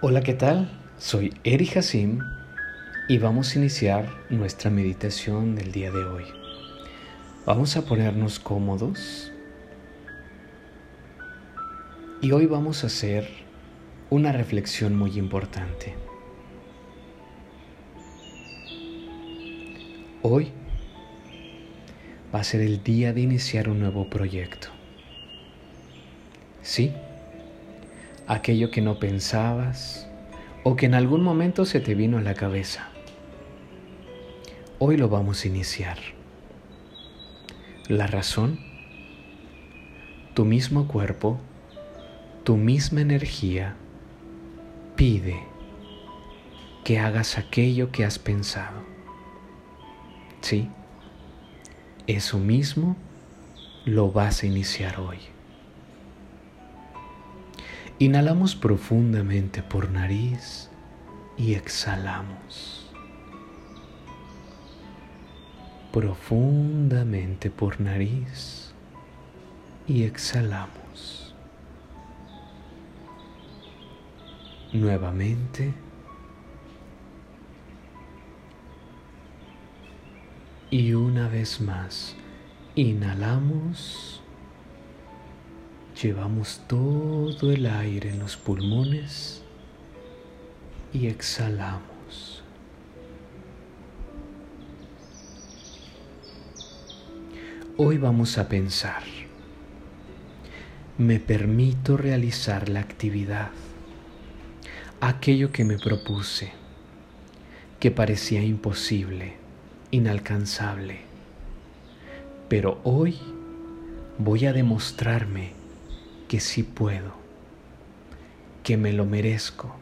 Hola, ¿qué tal? Soy Eri Hassim y vamos a iniciar nuestra meditación del día de hoy. Vamos a ponernos cómodos y hoy vamos a hacer una reflexión muy importante. Hoy va a ser el día de iniciar un nuevo proyecto. Sí, aquello que no pensabas o que en algún momento se te vino a la cabeza. Hoy lo vamos a iniciar. La razón, tu mismo cuerpo, tu misma energía pide que hagas aquello que has pensado. Sí, eso mismo lo vas a iniciar hoy. Inhalamos profundamente por nariz y exhalamos. Profundamente por nariz y exhalamos. Nuevamente. Y una vez más, inhalamos Llevamos todo el aire en los pulmones y exhalamos. Hoy vamos a pensar, me permito realizar la actividad, aquello que me propuse, que parecía imposible, inalcanzable, pero hoy voy a demostrarme que sí puedo, que me lo merezco.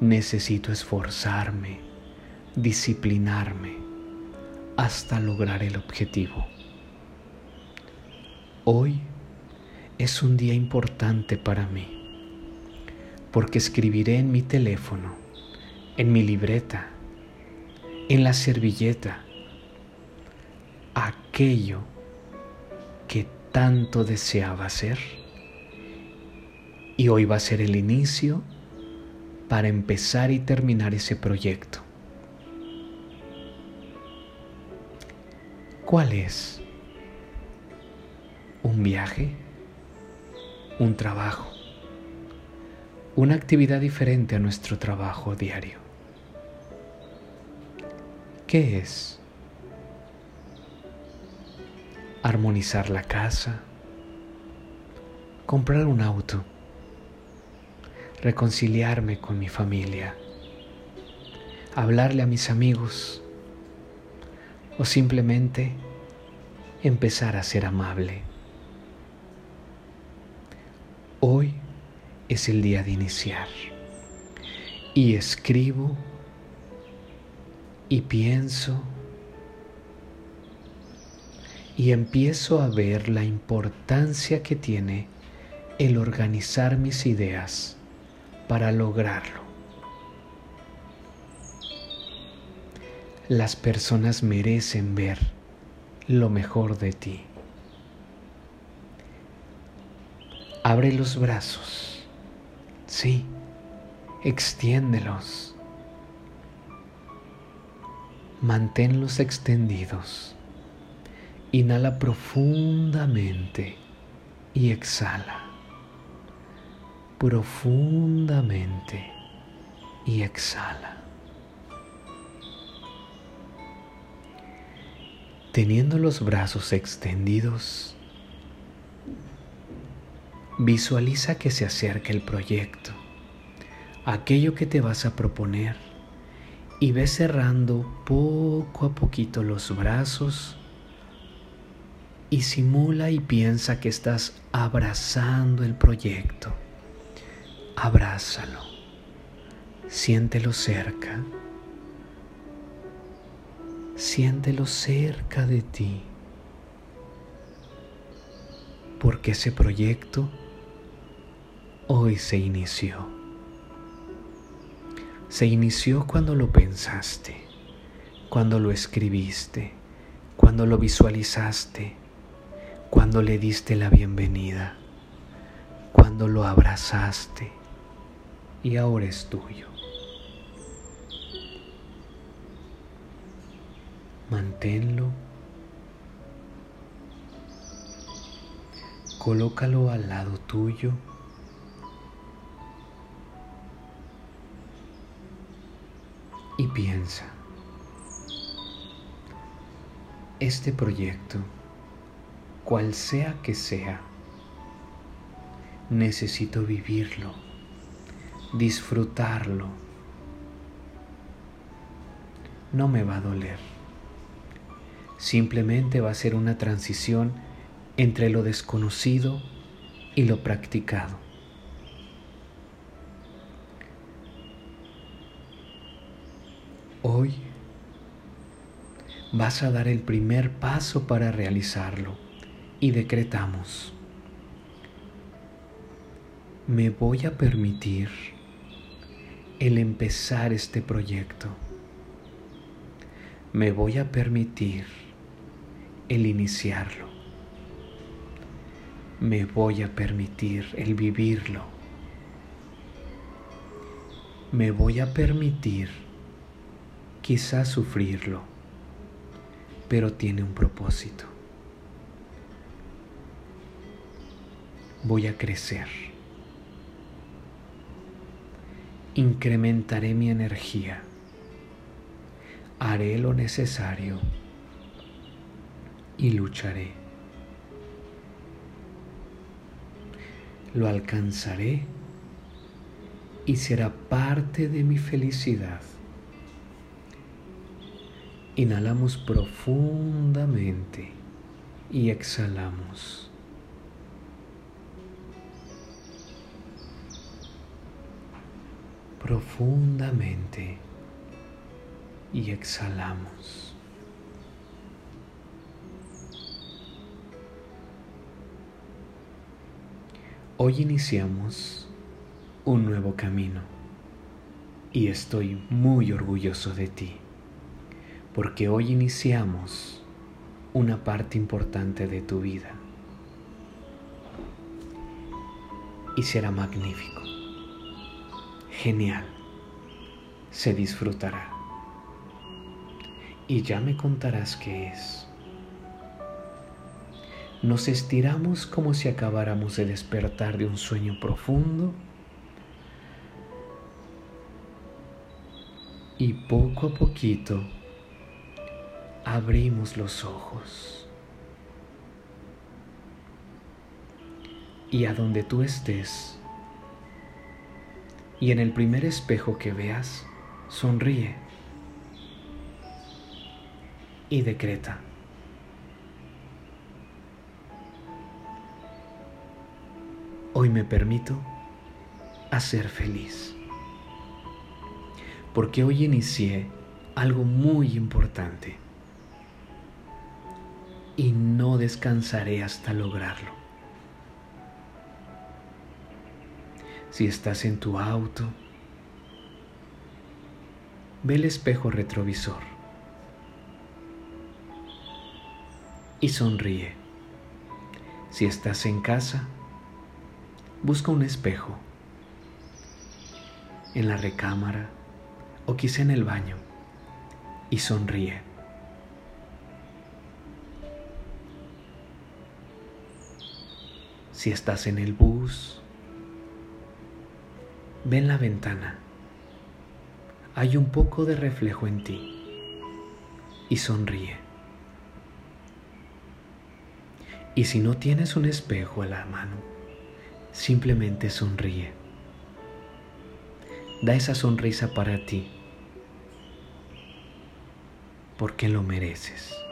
Necesito esforzarme, disciplinarme hasta lograr el objetivo. Hoy es un día importante para mí, porque escribiré en mi teléfono, en mi libreta, en la servilleta, aquello que tanto deseaba ser. Y hoy va a ser el inicio para empezar y terminar ese proyecto. ¿Cuál es? ¿Un viaje? ¿Un trabajo? ¿Una actividad diferente a nuestro trabajo diario? ¿Qué es? Armonizar la casa, comprar un auto, reconciliarme con mi familia, hablarle a mis amigos o simplemente empezar a ser amable. Hoy es el día de iniciar y escribo y pienso y empiezo a ver la importancia que tiene el organizar mis ideas para lograrlo. Las personas merecen ver lo mejor de ti. Abre los brazos. Sí, extiéndelos. Manténlos extendidos. Inhala profundamente y exhala. Profundamente y exhala. Teniendo los brazos extendidos, visualiza que se acerca el proyecto, aquello que te vas a proponer, y ve cerrando poco a poquito los brazos y simula y piensa que estás abrazando el proyecto. Abrázalo. Siéntelo cerca. Siéntelo cerca de ti. Porque ese proyecto hoy se inició. Se inició cuando lo pensaste, cuando lo escribiste, cuando lo visualizaste cuando le diste la bienvenida, cuando lo abrazaste, y ahora es tuyo. Manténlo. Colócalo al lado tuyo. Y piensa, este proyecto, cual sea que sea, necesito vivirlo, disfrutarlo. No me va a doler. Simplemente va a ser una transición entre lo desconocido y lo practicado. Hoy vas a dar el primer paso para realizarlo y decretamos me voy a permitir el empezar este proyecto. Me voy a permitir el iniciarlo. Me voy a permitir el vivirlo. Me voy a permitir quizás sufrirlo, pero tiene un propósito. Voy a crecer incrementaré mi energía, haré lo necesario y lucharé. Lo alcanzaré y será parte de mi felicidad. Inhalamos profundamente y exhalamos. Profundamente y exhalamos. Hoy iniciamos un nuevo camino y estoy muy orgulloso de ti porque hoy iniciamos una parte importante de tu vida y será magnífico genial, se disfrutará. Y ya me contarás qué es. Nos estiramos como si acabáramos de despertar de un sueño profundo y poco a poquito abrimos los ojos. Y a donde tú estés, y en el primer espejo que veas, sonríe y decreta. Hoy me permito hacer feliz, porque hoy inicié algo muy importante y no descansaré hasta lograrlo. Si estás en tu auto, ve el espejo retrovisor y sonríe. Si estás en casa, busca un espejo en la recámara o quizá en el baño y sonríe. Si estás en el bus, Ve en la ventana. Hay un poco de reflejo en ti y sonríe. Y si no tienes un espejo a la mano, simplemente sonríe. Da esa sonrisa para ti, porque lo mereces.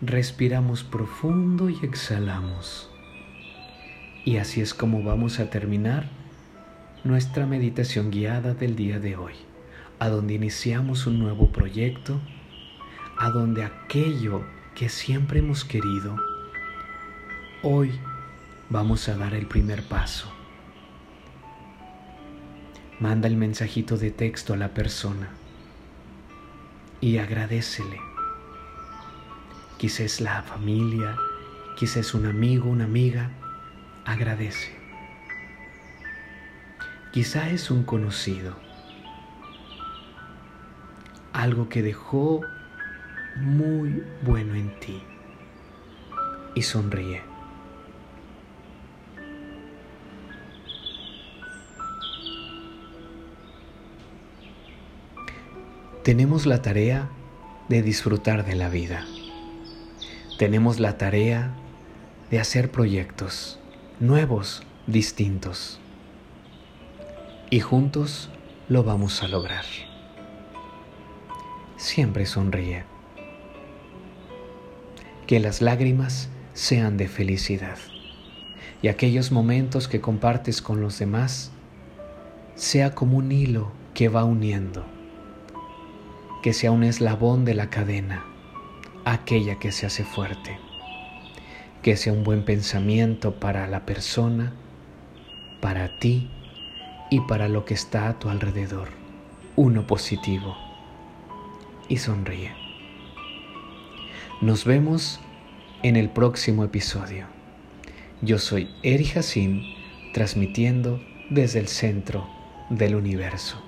Respiramos profundo y exhalamos. Y así es como vamos a terminar nuestra meditación guiada del día de hoy, a donde iniciamos un nuevo proyecto, a donde aquello que siempre hemos querido, hoy vamos a dar el primer paso. Manda el mensajito de texto a la persona y agradecele quizás la familia, quizás un amigo, una amiga, agradece. Quizá es un conocido, algo que dejó muy bueno en ti y sonríe. Tenemos la tarea de disfrutar de la vida. Tenemos la tarea de hacer proyectos nuevos, distintos. Y juntos lo vamos a lograr. Siempre sonríe. Que las lágrimas sean de felicidad y aquellos momentos que compartes con los demás sea como un hilo que va uniendo, que sea un eslabón de la cadena, aquella que se hace fuerte, que sea un buen pensamiento para la persona, para ti y para lo que está a tu alrededor, uno positivo. Y sonríe. Nos vemos en el próximo episodio. Yo soy Eri Hassim, transmitiendo desde el centro del universo.